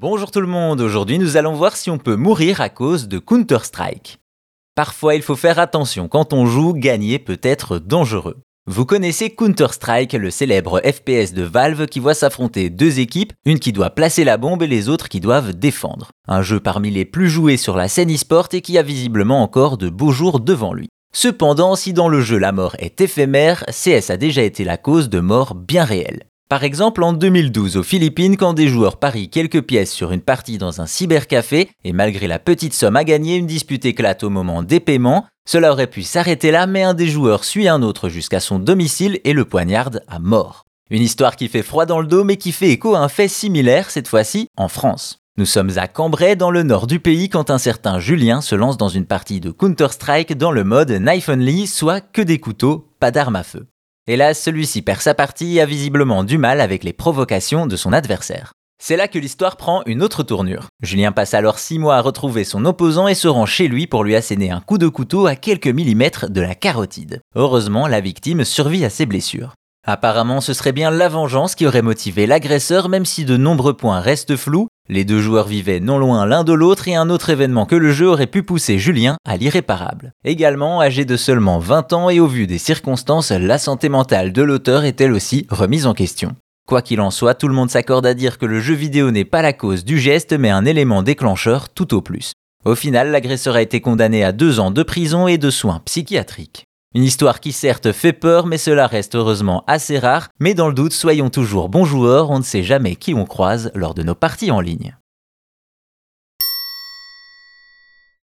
Bonjour tout le monde, aujourd'hui nous allons voir si on peut mourir à cause de Counter-Strike. Parfois il faut faire attention, quand on joue, gagner peut être dangereux. Vous connaissez Counter-Strike, le célèbre FPS de Valve qui voit s'affronter deux équipes, une qui doit placer la bombe et les autres qui doivent défendre. Un jeu parmi les plus joués sur la scène e-sport et qui a visiblement encore de beaux jours devant lui. Cependant, si dans le jeu la mort est éphémère, CS a déjà été la cause de morts bien réelles. Par exemple, en 2012 aux Philippines, quand des joueurs parient quelques pièces sur une partie dans un cybercafé, et malgré la petite somme à gagner, une dispute éclate au moment des paiements, cela aurait pu s'arrêter là, mais un des joueurs suit un autre jusqu'à son domicile et le poignarde à mort. Une histoire qui fait froid dans le dos, mais qui fait écho à un fait similaire, cette fois-ci en France. Nous sommes à Cambrai, dans le nord du pays, quand un certain Julien se lance dans une partie de Counter-Strike dans le mode Knife Only, soit que des couteaux, pas d'armes à feu. Hélas, celui-ci perd sa partie et a visiblement du mal avec les provocations de son adversaire. C'est là que l'histoire prend une autre tournure. Julien passe alors 6 mois à retrouver son opposant et se rend chez lui pour lui asséner un coup de couteau à quelques millimètres de la carotide. Heureusement, la victime survit à ses blessures. Apparemment, ce serait bien la vengeance qui aurait motivé l'agresseur, même si de nombreux points restent flous. Les deux joueurs vivaient non loin l'un de l'autre et un autre événement que le jeu aurait pu pousser Julien à l'irréparable. Également, âgé de seulement 20 ans et au vu des circonstances, la santé mentale de l'auteur est elle aussi remise en question. Quoi qu'il en soit, tout le monde s'accorde à dire que le jeu vidéo n'est pas la cause du geste, mais un élément déclencheur tout au plus. Au final, l'agresseur a été condamné à deux ans de prison et de soins psychiatriques. Une histoire qui certes fait peur, mais cela reste heureusement assez rare. Mais dans le doute, soyons toujours bons joueurs, on ne sait jamais qui on croise lors de nos parties en ligne.